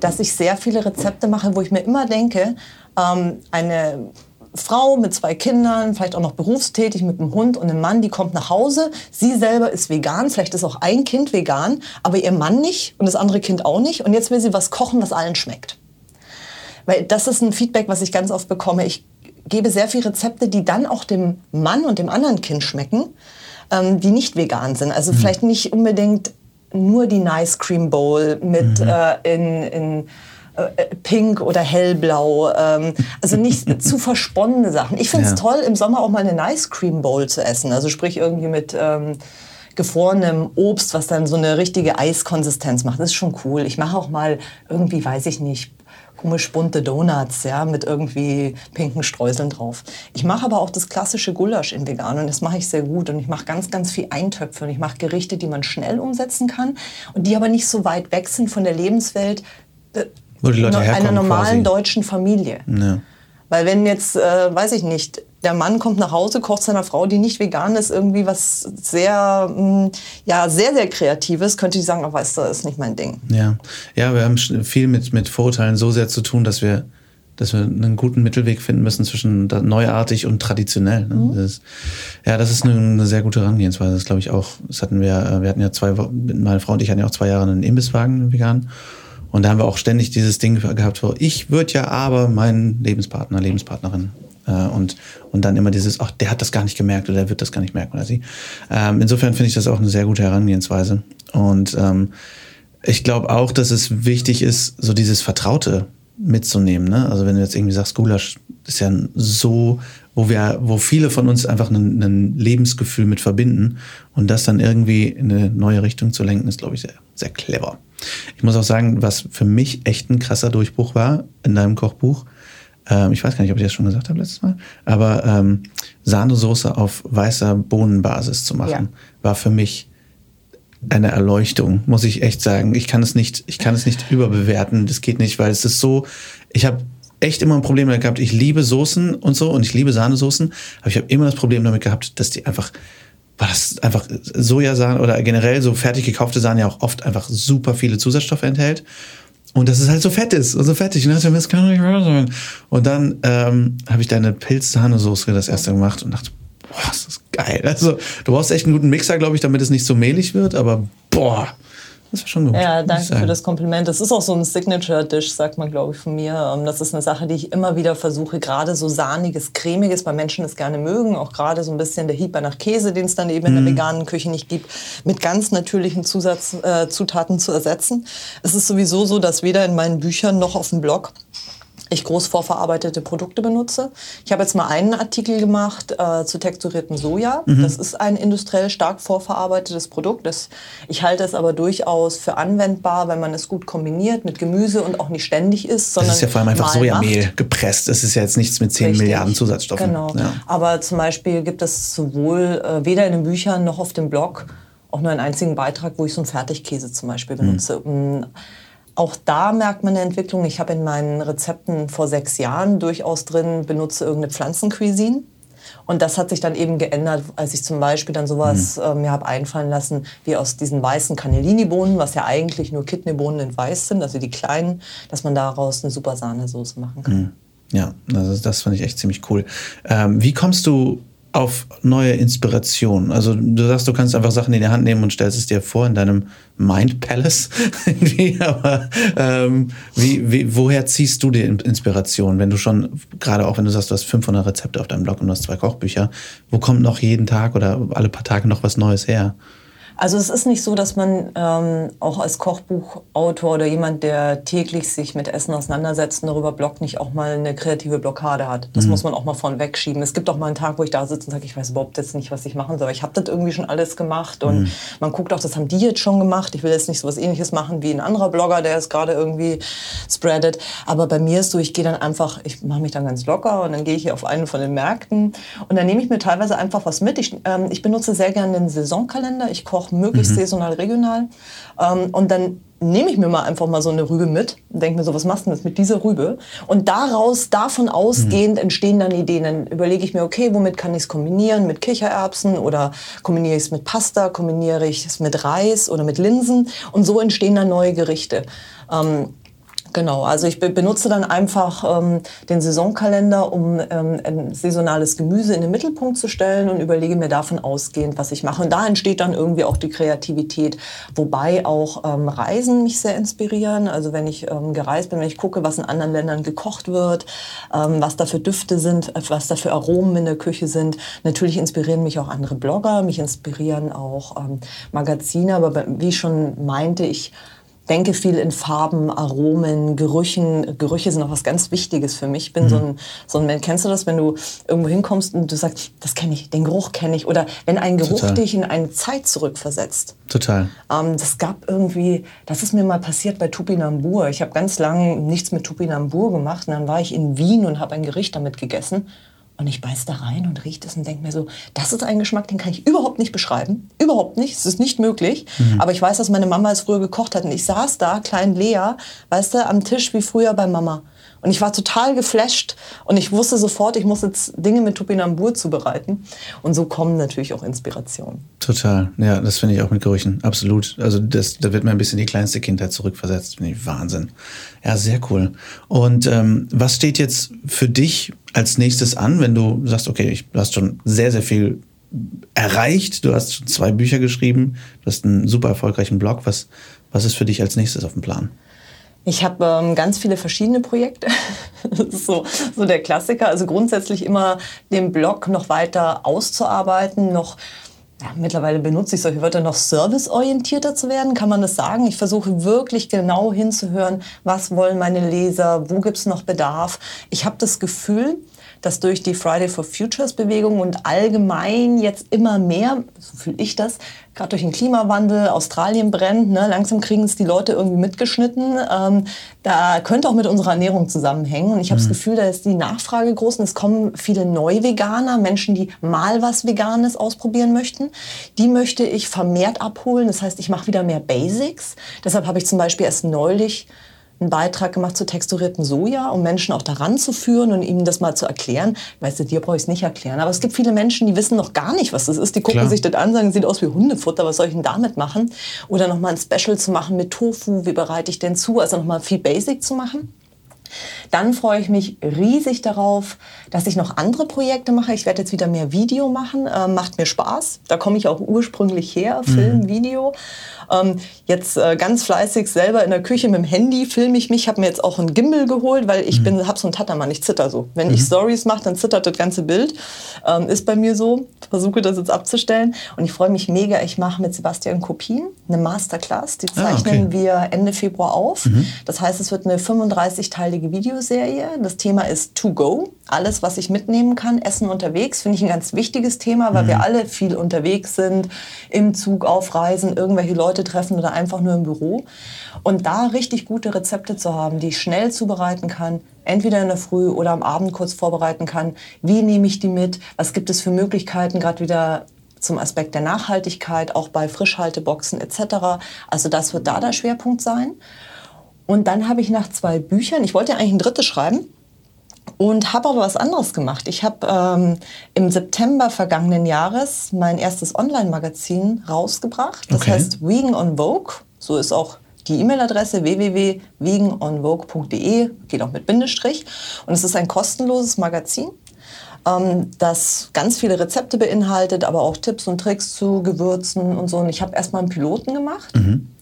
dass ich sehr viele Rezepte mache, wo ich mir immer denke, ähm, eine Frau mit zwei Kindern, vielleicht auch noch berufstätig mit einem Hund und einem Mann, die kommt nach Hause. Sie selber ist vegan, vielleicht ist auch ein Kind vegan, aber ihr Mann nicht und das andere Kind auch nicht. Und jetzt will sie was kochen, was allen schmeckt. Weil das ist ein Feedback, was ich ganz oft bekomme. Ich gebe sehr viele Rezepte, die dann auch dem Mann und dem anderen Kind schmecken, ähm, die nicht vegan sind. Also mhm. vielleicht nicht unbedingt nur die Nice Cream Bowl mit mhm. äh, in, in pink oder hellblau. Ähm, also nicht zu versponnene Sachen. Ich finde es ja. toll, im Sommer auch mal eine Ice Cream Bowl zu essen. Also sprich irgendwie mit ähm, gefrorenem Obst, was dann so eine richtige Eiskonsistenz macht. Das ist schon cool. Ich mache auch mal irgendwie, weiß ich nicht, komisch bunte Donuts, ja, mit irgendwie pinken Streuseln drauf. Ich mache aber auch das klassische Gulasch in vegan und das mache ich sehr gut und ich mache ganz, ganz viel Eintöpfe und ich mache Gerichte, die man schnell umsetzen kann und die aber nicht so weit weg sind von der Lebenswelt äh, wo die Leute herkommen, einer normalen quasi. deutschen Familie. Ja. Weil wenn jetzt, äh, weiß ich nicht, der Mann kommt nach Hause, kocht seiner Frau, die nicht vegan ist, irgendwie was sehr, mh, mm, ja, sehr, sehr Kreatives, könnte ich sagen, ach, weißt du, das ist nicht mein Ding. Ja, ja wir haben viel mit, mit Vorurteilen so sehr zu tun, dass wir, dass wir einen guten Mittelweg finden müssen zwischen neuartig und traditionell. Ne? Mhm. Das ja, das ist eine, eine, sehr gute Herangehensweise. Das glaube ich auch. Das hatten wir, wir hatten ja zwei, meine Frau und ich hatten ja auch zwei Jahre einen Imbisswagen vegan. Und da haben wir auch ständig dieses Ding gehabt, wo ich würde ja aber meinen Lebenspartner, Lebenspartnerin äh, und, und dann immer dieses, ach, der hat das gar nicht gemerkt oder der wird das gar nicht merken oder sie. Ähm, insofern finde ich das auch eine sehr gute Herangehensweise. Und ähm, ich glaube auch, dass es wichtig ist, so dieses Vertraute mitzunehmen. Ne? Also wenn du jetzt irgendwie sagst, Gulasch ist ja so, wo wir, wo viele von uns einfach ein, Lebensgefühl mit verbinden und das dann irgendwie in eine neue Richtung zu lenken, ist, glaube ich, sehr, sehr clever. Ich muss auch sagen, was für mich echt ein krasser Durchbruch war in deinem Kochbuch, ähm, ich weiß gar nicht, ob ich das schon gesagt habe letztes Mal, aber ähm, Sahnesoße auf weißer Bohnenbasis zu machen, ja. war für mich eine Erleuchtung, muss ich echt sagen. Ich kann es nicht, ich kann es nicht überbewerten. Das geht nicht, weil es ist so, ich habe echt immer ein Problem damit gehabt. Ich liebe Soßen und so und ich liebe Sahnesoßen, aber ich habe immer das Problem damit gehabt, dass die einfach, war das einfach Sojasahne oder generell so fertig gekaufte Sahne ja auch oft einfach super viele Zusatzstoffe enthält. Und dass es halt so fett ist und so fettig. Und das kann nicht sein. Und dann ähm, habe ich deine Pilz-Sahnesoße das erste gemacht und dachte, boah, ist das geil. Also, du brauchst echt einen guten Mixer, glaube ich, damit es nicht so mehlig wird, aber boah, das war schon gut. Ja, danke für das Kompliment. Das ist auch so ein Signature-Dish, sagt man, glaube ich, von mir. Ähm, das ist eine Sache, die ich immer wieder versuche, gerade so sahniges, cremiges, weil Menschen es gerne mögen, auch gerade so ein bisschen der Hieber nach Käse, den es dann eben in der mhm. veganen Küche nicht gibt, mit ganz natürlichen Zusatzzutaten äh, zu ersetzen. Es ist sowieso so, dass weder in meinen Büchern noch auf dem Blog ich groß vorverarbeitete Produkte benutze. Ich habe jetzt mal einen Artikel gemacht äh, zu texturiertem Soja. Mhm. Das ist ein industriell stark vorverarbeitetes Produkt. Das, ich halte es aber durchaus für anwendbar, wenn man es gut kombiniert mit Gemüse und auch nicht ständig isst. Sondern das ist ja vor allem einfach Sojamehl macht. gepresst. Es ist ja jetzt nichts mit 10 Richtig. Milliarden Zusatzstoffen. Genau. Ja. Aber zum Beispiel gibt es sowohl äh, weder in den Büchern noch auf dem Blog auch nur einen einzigen Beitrag, wo ich so einen Fertigkäse zum Beispiel benutze. Mhm. Auch da merkt man eine Entwicklung. Ich habe in meinen Rezepten vor sechs Jahren durchaus drin, benutze irgendeine Pflanzencuisine. Und das hat sich dann eben geändert, als ich zum Beispiel dann sowas mhm. äh, mir habe einfallen lassen, wie aus diesen weißen Cannellini-Bohnen, was ja eigentlich nur Kidneybohnen in weiß sind, also die kleinen, dass man daraus eine super Sahnesoße machen kann. Mhm. Ja, also das fand ich echt ziemlich cool. Ähm, wie kommst du auf neue Inspirationen. Also du sagst, du kannst einfach Sachen in die Hand nehmen und stellst es dir vor in deinem Mind Palace. Aber ähm, wie, wie, woher ziehst du die Inspiration, wenn du schon, gerade auch wenn du sagst, du hast 500 Rezepte auf deinem Blog und du hast zwei Kochbücher, wo kommt noch jeden Tag oder alle paar Tage noch was Neues her? Also es ist nicht so, dass man ähm, auch als Kochbuchautor oder jemand, der täglich sich mit Essen auseinandersetzt und darüber bloggt, nicht auch mal eine kreative Blockade hat. Das mhm. muss man auch mal vorn wegschieben. Es gibt auch mal einen Tag, wo ich da sitze und sage, ich weiß überhaupt jetzt nicht, was ich machen soll. Ich habe das irgendwie schon alles gemacht und mhm. man guckt auch, das haben die jetzt schon gemacht. Ich will jetzt nicht so was ähnliches machen wie ein anderer Blogger, der es gerade irgendwie spreadet. Aber bei mir ist so, ich gehe dann einfach, ich mache mich dann ganz locker und dann gehe ich hier auf einen von den Märkten und dann nehme ich mir teilweise einfach was mit. Ich, ähm, ich benutze sehr gerne den Saisonkalender. Ich koche auch möglichst mhm. saisonal, regional. Ähm, und dann nehme ich mir mal einfach mal so eine Rübe mit und denke mir so, was machst du denn jetzt mit dieser Rübe? Und daraus, davon ausgehend mhm. entstehen dann Ideen. Dann überlege ich mir, okay, womit kann ich es kombinieren? Mit Kichererbsen oder kombiniere ich es mit Pasta, kombiniere ich es mit Reis oder mit Linsen? Und so entstehen dann neue Gerichte. Ähm, Genau, also ich benutze dann einfach ähm, den Saisonkalender, um ähm, ein saisonales Gemüse in den Mittelpunkt zu stellen und überlege mir davon ausgehend, was ich mache. Und da entsteht dann irgendwie auch die Kreativität, wobei auch ähm, Reisen mich sehr inspirieren. Also wenn ich ähm, gereist bin, wenn ich gucke, was in anderen Ländern gekocht wird, ähm, was da für Düfte sind, was da für Aromen in der Küche sind. Natürlich inspirieren mich auch andere Blogger, mich inspirieren auch ähm, Magazine, aber wie ich schon meinte, ich denke viel in Farben, Aromen, Gerüchen. Gerüche sind auch was ganz Wichtiges für mich. Ich bin mhm. so, ein, so ein Mensch. Kennst du das, wenn du irgendwo hinkommst und du sagst, das kenne ich, den Geruch kenne ich? Oder wenn ein Geruch Total. dich in eine Zeit zurückversetzt. Total. Ähm, das gab irgendwie, das ist mir mal passiert bei Tupinambur. Ich habe ganz lange nichts mit Tupinambur gemacht. Und dann war ich in Wien und habe ein Gericht damit gegessen. Und ich beiß da rein und rieche es und denke mir so, das ist ein Geschmack, den kann ich überhaupt nicht beschreiben. Überhaupt nicht. Es ist nicht möglich. Mhm. Aber ich weiß, dass meine Mama es früher gekocht hat. Und ich saß da, klein Lea, weißt du, am Tisch wie früher bei Mama. Und ich war total geflasht und ich wusste sofort, ich muss jetzt Dinge mit Tupinambur zubereiten. Und so kommen natürlich auch Inspirationen. Total, ja, das finde ich auch mit Gerüchen, absolut. Also das, da wird mir ein bisschen die kleinste Kindheit zurückversetzt, finde ich Wahnsinn. Ja, sehr cool. Und ähm, was steht jetzt für dich als nächstes an, wenn du sagst, okay, ich, du hast schon sehr, sehr viel erreicht, du hast schon zwei Bücher geschrieben, du hast einen super erfolgreichen Blog. Was, was ist für dich als nächstes auf dem Plan? Ich habe ähm, ganz viele verschiedene Projekte. das ist so, so der Klassiker. Also grundsätzlich immer den Blog noch weiter auszuarbeiten, noch ja, mittlerweile benutze ich solche Wörter noch serviceorientierter zu werden, kann man das sagen? Ich versuche wirklich genau hinzuhören, was wollen meine Leser, wo gibt es noch Bedarf. Ich habe das Gefühl, dass durch die Friday for Futures Bewegung und allgemein jetzt immer mehr, so fühle ich das, gerade durch den Klimawandel, Australien brennt, ne, langsam kriegen es die Leute irgendwie mitgeschnitten. Ähm, da könnte auch mit unserer Ernährung zusammenhängen. Und ich habe mhm. das Gefühl, da ist die Nachfrage groß und es kommen viele Neuveganer, Menschen, die mal was Veganes ausprobieren möchten. Die möchte ich vermehrt abholen. Das heißt, ich mache wieder mehr Basics. Deshalb habe ich zum Beispiel erst neulich einen Beitrag gemacht zu texturiertem Soja, um Menschen auch daran zu führen und ihnen das mal zu erklären. Weißt du, dir brauche ich es nicht erklären. Aber es gibt viele Menschen, die wissen noch gar nicht, was das ist. Die gucken Klar. sich das an, sagen, sieht aus wie Hundefutter, was soll ich denn damit machen? Oder nochmal ein Special zu machen mit Tofu, wie bereite ich den zu? Also nochmal viel Basic zu machen. Dann freue ich mich riesig darauf, dass ich noch andere Projekte mache. Ich werde jetzt wieder mehr Video machen. Äh, macht mir Spaß. Da komme ich auch ursprünglich her, Film, mhm. Video. Ähm, jetzt äh, ganz fleißig selber in der Küche mit dem Handy filme ich mich. Ich habe mir jetzt auch einen Gimbal geholt, weil ich mhm. habe so einen Tattermann, ich zitter so. Wenn mhm. ich Stories mache, dann zittert das ganze Bild. Ähm, ist bei mir so. Versuche das jetzt abzustellen. Und ich freue mich mega. Ich mache mit Sebastian Kopien eine Masterclass. Die zeichnen ah, okay. wir Ende Februar auf. Mhm. Das heißt, es wird eine 35-teilige Videoserie. Das Thema ist To Go. Alles, was ich mitnehmen kann. Essen unterwegs finde ich ein ganz wichtiges Thema, weil wir mhm. alle viel unterwegs sind. Im Zug, auf Reisen, irgendwelche Leute Leute treffen oder einfach nur im Büro. Und da richtig gute Rezepte zu haben, die ich schnell zubereiten kann, entweder in der Früh oder am Abend kurz vorbereiten kann. Wie nehme ich die mit? Was gibt es für Möglichkeiten, gerade wieder zum Aspekt der Nachhaltigkeit, auch bei Frischhalteboxen etc. Also das wird da der Schwerpunkt sein. Und dann habe ich nach zwei Büchern, ich wollte eigentlich ein drittes schreiben, und habe aber was anderes gemacht. Ich habe ähm, im September vergangenen Jahres mein erstes Online-Magazin rausgebracht. Das okay. heißt Vegan on Vogue. So ist auch die E-Mail-Adresse www.veganonvogue.de, geht auch mit Bindestrich. Und es ist ein kostenloses Magazin, ähm, das ganz viele Rezepte beinhaltet, aber auch Tipps und Tricks zu Gewürzen und so. Und ich habe erstmal einen Piloten gemacht. Mhm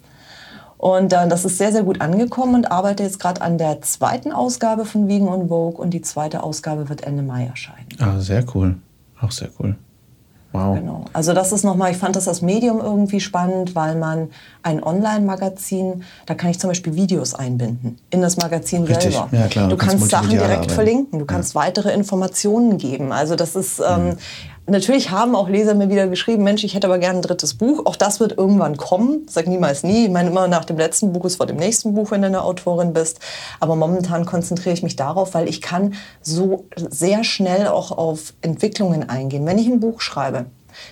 und äh, das ist sehr, sehr gut angekommen und arbeite jetzt gerade an der zweiten Ausgabe von Vegan on Vogue und die zweite Ausgabe wird Ende Mai erscheinen. Ah, sehr cool. Auch sehr cool. Wow. Genau. Also das ist nochmal, ich fand das als Medium irgendwie spannend, weil man ein Online-Magazin, da kann ich zum Beispiel Videos einbinden in das Magazin Richtig. selber. Ja, klar, du, du kannst, kannst Sachen direkt arbeiten. verlinken, du kannst ja. weitere Informationen geben. Also das ist, ähm, mhm. Natürlich haben auch Leser mir wieder geschrieben, Mensch, ich hätte aber gerne ein drittes Buch. Auch das wird irgendwann kommen. Sag niemals nie. Ich meine immer nach dem letzten Buch ist vor dem nächsten Buch, wenn du eine Autorin bist. Aber momentan konzentriere ich mich darauf, weil ich kann so sehr schnell auch auf Entwicklungen eingehen. Wenn ich ein Buch schreibe,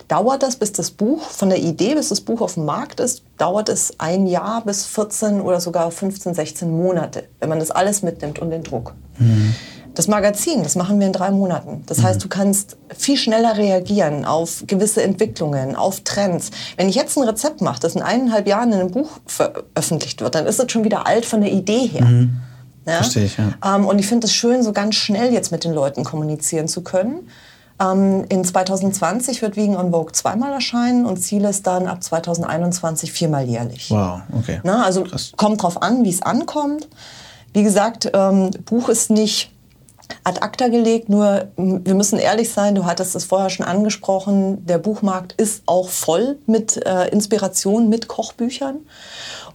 dauert das, bis das Buch von der Idee, bis das Buch auf dem Markt ist, dauert es ein Jahr bis 14 oder sogar 15, 16 Monate, wenn man das alles mitnimmt und den Druck. Mhm. Das Magazin, das machen wir in drei Monaten. Das mhm. heißt, du kannst viel schneller reagieren auf gewisse Entwicklungen, auf Trends. Wenn ich jetzt ein Rezept mache, das in eineinhalb Jahren in einem Buch veröffentlicht wird, dann ist es schon wieder alt von der Idee her. Mhm. Ja? Verstehe ich, ja. Ähm, und ich finde es schön, so ganz schnell jetzt mit den Leuten kommunizieren zu können. Ähm, in 2020 wird Vegan on Vogue zweimal erscheinen und Ziel ist dann ab 2021 viermal jährlich. Wow, okay. Na, also Krass. kommt drauf an, wie es ankommt. Wie gesagt, ähm, Buch ist nicht ad acta gelegt. Nur wir müssen ehrlich sein, du hattest es vorher schon angesprochen, der Buchmarkt ist auch voll mit äh, Inspiration, mit Kochbüchern.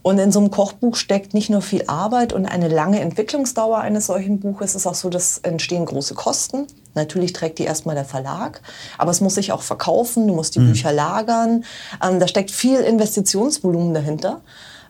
Und in so einem Kochbuch steckt nicht nur viel Arbeit und eine lange Entwicklungsdauer eines solchen Buches. Es ist auch so, dass entstehen große Kosten. Natürlich trägt die erstmal der Verlag, aber es muss sich auch verkaufen, du musst die mhm. Bücher lagern. Ähm, da steckt viel Investitionsvolumen dahinter,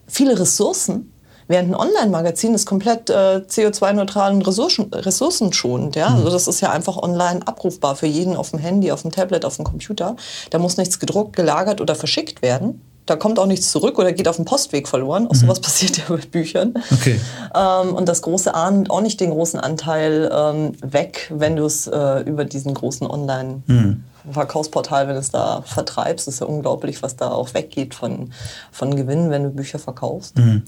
viele Ressourcen. Während ein Online-Magazin ist komplett äh, CO2-neutral und ressourcen ressourcenschonend. Ja? Mhm. Also das ist ja einfach online abrufbar für jeden auf dem Handy, auf dem Tablet, auf dem Computer. Da muss nichts gedruckt, gelagert oder verschickt werden. Da kommt auch nichts zurück oder geht auf dem Postweg verloren. Auch mhm. sowas passiert ja mit Büchern. Okay. Ähm, und das große A nimmt auch nicht den großen Anteil ähm, weg, wenn du es äh, über diesen großen Online- mhm. Verkaufsportal, wenn du es da vertreibst, ist ja unglaublich, was da auch weggeht von, von Gewinn, wenn du Bücher verkaufst. Mhm.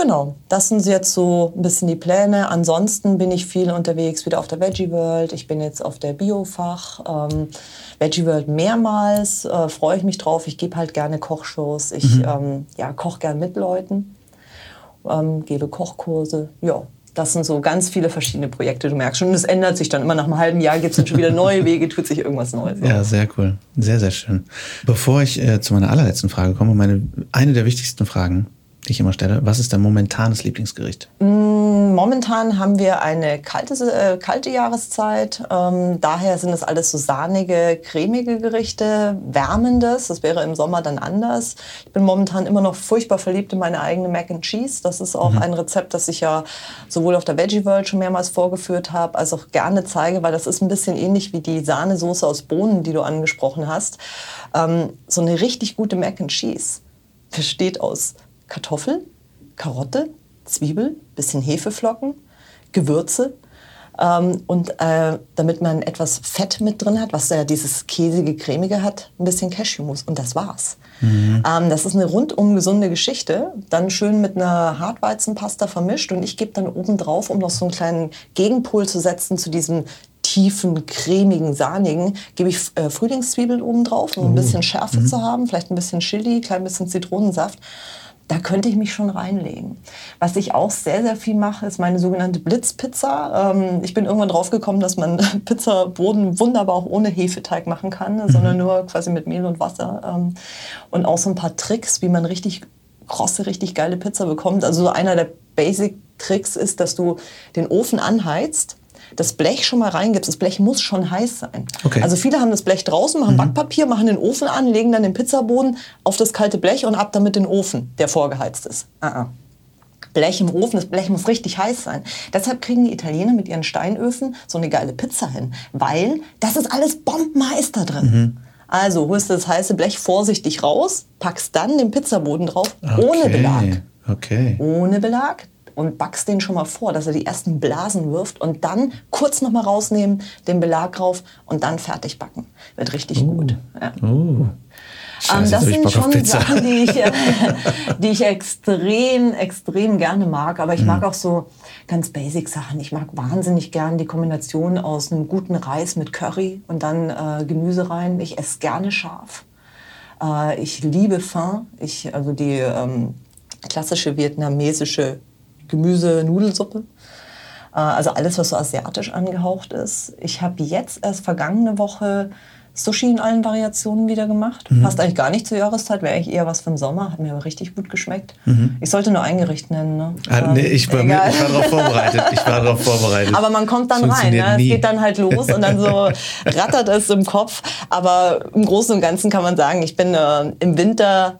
Genau, das sind jetzt so ein bisschen die Pläne. Ansonsten bin ich viel unterwegs, wieder auf der Veggie World. Ich bin jetzt auf der Biofach. Ähm, Veggie World mehrmals, äh, freue ich mich drauf. Ich gebe halt gerne Kochshows. Ich mhm. ähm, ja, koche gern mit Leuten. ähm, gebe Kochkurse. Ja, das sind so ganz viele verschiedene Projekte. Du merkst schon, es ändert sich dann immer nach einem halben Jahr, gibt es dann schon wieder neue Wege, tut sich irgendwas Neues. Ja, sehr cool. Sehr, sehr schön. Bevor ich äh, zu meiner allerletzten Frage komme, meine, eine der wichtigsten Fragen, die ich immer stelle. Was ist dein momentanes Lieblingsgericht? Mm, momentan haben wir eine kalte, äh, kalte Jahreszeit. Ähm, daher sind es alles so sahnige, cremige Gerichte, wärmendes. Das wäre im Sommer dann anders. Ich bin momentan immer noch furchtbar verliebt in meine eigene Mac and Cheese. Das ist auch mhm. ein Rezept, das ich ja sowohl auf der Veggie World schon mehrmals vorgeführt habe, als auch gerne zeige, weil das ist ein bisschen ähnlich wie die Sahnesoße aus Bohnen, die du angesprochen hast. Ähm, so eine richtig gute Mac and Cheese besteht aus Kartoffel, Karotte, Zwiebel, bisschen Hefeflocken, Gewürze. Ähm, und äh, damit man etwas Fett mit drin hat, was ja dieses käsige, cremige hat, ein bisschen Cashewmus. Und das war's. Mhm. Ähm, das ist eine rundum gesunde Geschichte. Dann schön mit einer Hartweizenpasta vermischt. Und ich gebe dann oben drauf, um noch so einen kleinen Gegenpol zu setzen zu diesem tiefen, cremigen, sahnigen, gebe ich äh, Frühlingszwiebeln oben drauf, um ein oh. bisschen Schärfe mhm. zu haben. Vielleicht ein bisschen Chili, klein bisschen Zitronensaft da könnte ich mich schon reinlegen. Was ich auch sehr, sehr viel mache, ist meine sogenannte Blitzpizza. Ähm, ich bin irgendwann drauf gekommen, dass man Pizzaboden wunderbar auch ohne Hefeteig machen kann, mhm. sondern nur quasi mit Mehl und Wasser. Ähm, und auch so ein paar Tricks, wie man richtig krosse, richtig geile Pizza bekommt. Also so einer der Basic-Tricks ist, dass du den Ofen anheizt das Blech schon mal reingibst. Das Blech muss schon heiß sein. Okay. Also viele haben das Blech draußen, machen mhm. Backpapier, machen den Ofen an, legen dann den Pizzaboden auf das kalte Blech und ab damit den Ofen, der vorgeheizt ist. Uh -uh. Blech im Ofen, das Blech muss richtig heiß sein. Deshalb kriegen die Italiener mit ihren Steinöfen so eine geile Pizza hin, weil das ist alles bombenheiß da drin. Mhm. Also holst du das heiße Blech vorsichtig raus, packst dann den Pizzaboden drauf, okay. ohne Belag. Okay. Ohne Belag, und backst den schon mal vor, dass er die ersten Blasen wirft und dann kurz noch mal rausnehmen, den Belag drauf und dann fertig backen. Wird richtig uh. gut. Ja. Uh. Scheiße, das sind schon Sachen, die ich, die ich extrem, extrem gerne mag. Aber ich mhm. mag auch so ganz basic Sachen. Ich mag wahnsinnig gern die Kombination aus einem guten Reis mit Curry und dann äh, Gemüse rein. Ich esse gerne scharf. Äh, ich liebe Pho. Ich, also die ähm, klassische vietnamesische Gemüse-Nudelsuppe. Äh, also alles, was so asiatisch angehaucht ist. Ich habe jetzt erst vergangene Woche Sushi in allen Variationen wieder gemacht. Mhm. Passt eigentlich gar nicht zur Jahreszeit, wäre eigentlich eher was für den Sommer. Hat mir aber richtig gut geschmeckt. Mhm. Ich sollte nur ein Gericht nennen. Ne? Ah, nee, ich war, ich war darauf vorbereitet. Ich war darauf vorbereitet. Aber man kommt dann rein. Ne? Es geht dann halt los und dann so rattert es im Kopf. Aber im Großen und Ganzen kann man sagen, ich bin äh, im Winter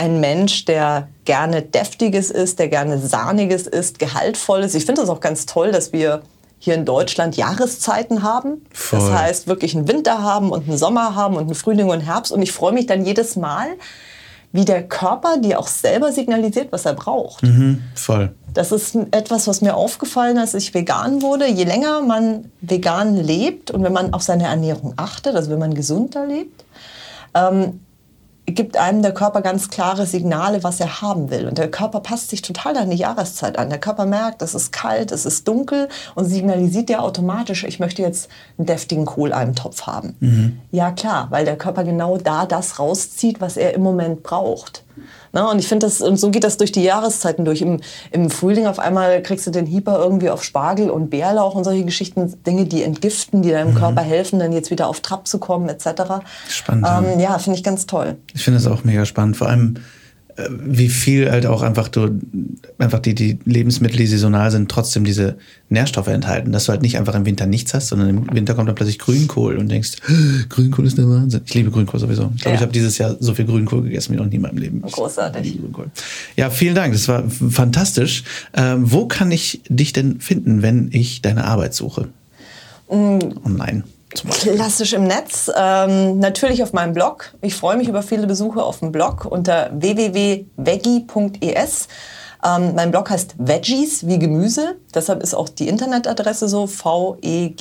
ein Mensch, der gerne deftiges ist, der gerne sahniges ist, gehaltvolles. Ich finde es auch ganz toll, dass wir hier in Deutschland Jahreszeiten haben. Voll. Das heißt, wirklich einen Winter haben und einen Sommer haben und einen Frühling und einen Herbst. Und ich freue mich dann jedes Mal, wie der Körper dir auch selber signalisiert, was er braucht. Mhm, voll. Das ist etwas, was mir aufgefallen ist, als ich vegan wurde. Je länger man vegan lebt und wenn man auf seine Ernährung achtet, also wenn man gesunder lebt, ähm, gibt einem der Körper ganz klare Signale, was er haben will. Und der Körper passt sich total an die Jahreszeit an. Der Körper merkt, es ist kalt, es ist dunkel und signalisiert dir automatisch, ich möchte jetzt einen deftigen Kohleimtopf haben. Mhm. Ja klar, weil der Körper genau da das rauszieht, was er im Moment braucht. Na, und ich finde das, und so geht das durch die Jahreszeiten durch. Im, Im Frühling auf einmal kriegst du den Hieper irgendwie auf Spargel und Bärlauch und solche Geschichten, Dinge, die entgiften, die deinem mhm. Körper helfen, dann jetzt wieder auf Trab zu kommen, etc. Spannend. Ähm, ja, finde ich ganz toll. Ich finde es auch mega spannend. Vor allem, wie viel halt auch einfach du, einfach die, die Lebensmittel, die saisonal sind, trotzdem diese Nährstoffe enthalten. Dass du halt nicht einfach im Winter nichts hast, sondern im Winter kommt dann plötzlich Grünkohl und denkst, Grünkohl ist der Wahnsinn. Ich liebe Grünkohl sowieso. Ich glaube, ja. ich habe dieses Jahr so viel Grünkohl gegessen wie noch nie in meinem Leben. Großartig. Ja, vielen Dank. Das war fantastisch. Ähm, wo kann ich dich denn finden, wenn ich deine Arbeit suche? Mm. Online. Klassisch im Netz, ähm, natürlich auf meinem Blog. Ich freue mich über viele Besucher auf dem Blog unter www.veggie.es. Ähm, mein Blog heißt Veggies wie Gemüse. Deshalb ist auch die Internetadresse so veggi.es.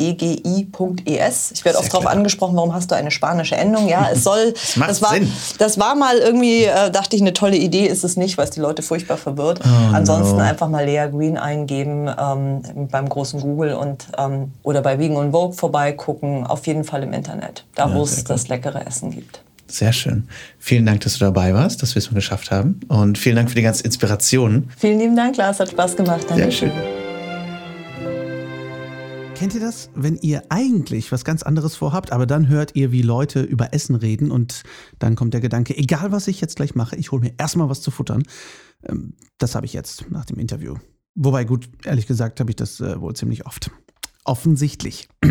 Ich werde oft darauf angesprochen, warum hast du eine spanische Endung? Ja, es soll. das, macht das war, Sinn. das war mal irgendwie, äh, dachte ich, eine tolle Idee. Ist es nicht, weil es die Leute furchtbar verwirrt. Oh, Ansonsten no. einfach mal Lea Green eingeben ähm, beim großen Google und ähm, oder bei Vegan und Vogue vorbeigucken. Auf jeden Fall im Internet, da ja, wo es das leckere Essen gibt. Sehr schön. Vielen Dank, dass du dabei warst, dass wir es mal geschafft haben. Und vielen Dank für die ganzen Inspirationen. Vielen lieben Dank, Lars. Hat Spaß gemacht. Danke. Sehr schön. Kennt ihr das, wenn ihr eigentlich was ganz anderes vorhabt, aber dann hört ihr, wie Leute über Essen reden und dann kommt der Gedanke, egal was ich jetzt gleich mache, ich hole mir erstmal was zu futtern. Ähm, das habe ich jetzt nach dem Interview. Wobei, gut, ehrlich gesagt, habe ich das äh, wohl ziemlich oft. Offensichtlich.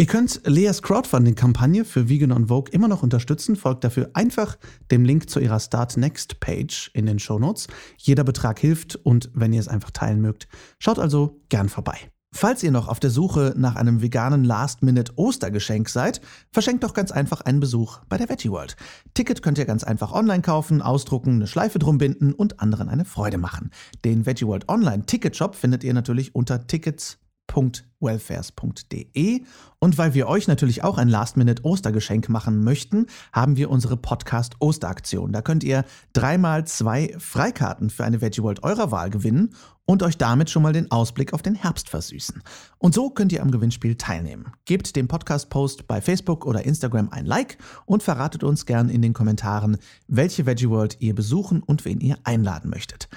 Ihr könnt Leas Crowdfunding-Kampagne für Vegan on Vogue immer noch unterstützen. Folgt dafür einfach dem Link zu ihrer Start Next Page in den Shownotes. Jeder Betrag hilft und wenn ihr es einfach teilen mögt, schaut also gern vorbei. Falls ihr noch auf der Suche nach einem veganen Last-Minute-Ostergeschenk seid, verschenkt doch ganz einfach einen Besuch bei der Veggie World. Ticket könnt ihr ganz einfach online kaufen, ausdrucken, eine Schleife drum binden und anderen eine Freude machen. Den Veggie World Online Ticket Shop findet ihr natürlich unter Tickets www.welfares.de. Und weil wir euch natürlich auch ein Last-Minute-Ostergeschenk machen möchten, haben wir unsere Podcast-Osteraktion. Da könnt ihr dreimal zwei Freikarten für eine Veggie World eurer Wahl gewinnen und euch damit schon mal den Ausblick auf den Herbst versüßen. Und so könnt ihr am Gewinnspiel teilnehmen. Gebt dem Podcast-Post bei Facebook oder Instagram ein Like und verratet uns gern in den Kommentaren, welche Veggie World ihr besuchen und wen ihr einladen möchtet.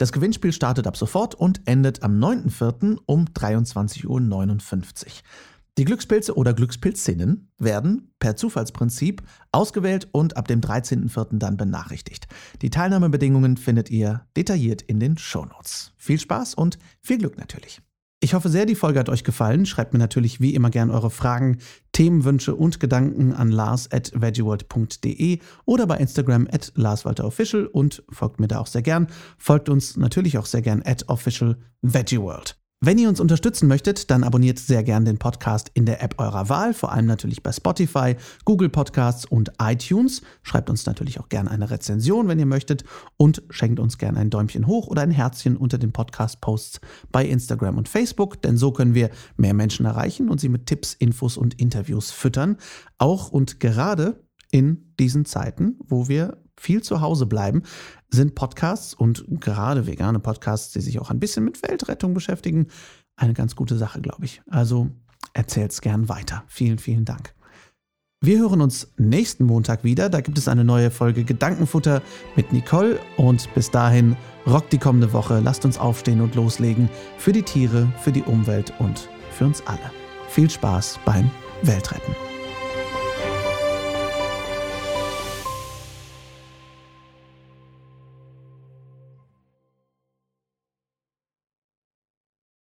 Das Gewinnspiel startet ab sofort und endet am 9.4. um 23.59 Uhr. Die Glückspilze oder Glückspilzinnen werden per Zufallsprinzip ausgewählt und ab dem 13.04. dann benachrichtigt. Die Teilnahmebedingungen findet ihr detailliert in den Shownotes. Viel Spaß und viel Glück natürlich. Ich hoffe sehr, die Folge hat euch gefallen. Schreibt mir natürlich wie immer gern eure Fragen, Themenwünsche und Gedanken an lars at veggieworld.de oder bei Instagram at larswalterofficial und folgt mir da auch sehr gern. Folgt uns natürlich auch sehr gern at official. Wenn ihr uns unterstützen möchtet, dann abonniert sehr gern den Podcast in der App eurer Wahl, vor allem natürlich bei Spotify, Google Podcasts und iTunes. Schreibt uns natürlich auch gerne eine Rezension, wenn ihr möchtet und schenkt uns gerne ein Däumchen hoch oder ein Herzchen unter den Podcast-Posts bei Instagram und Facebook, denn so können wir mehr Menschen erreichen und sie mit Tipps, Infos und Interviews füttern. Auch und gerade in diesen Zeiten, wo wir viel zu Hause bleiben, sind Podcasts und gerade vegane Podcasts, die sich auch ein bisschen mit Weltrettung beschäftigen, eine ganz gute Sache, glaube ich. Also erzählt's gern weiter. Vielen, vielen Dank. Wir hören uns nächsten Montag wieder. Da gibt es eine neue Folge Gedankenfutter mit Nicole. Und bis dahin rockt die kommende Woche. Lasst uns aufstehen und loslegen. Für die Tiere, für die Umwelt und für uns alle. Viel Spaß beim Weltretten.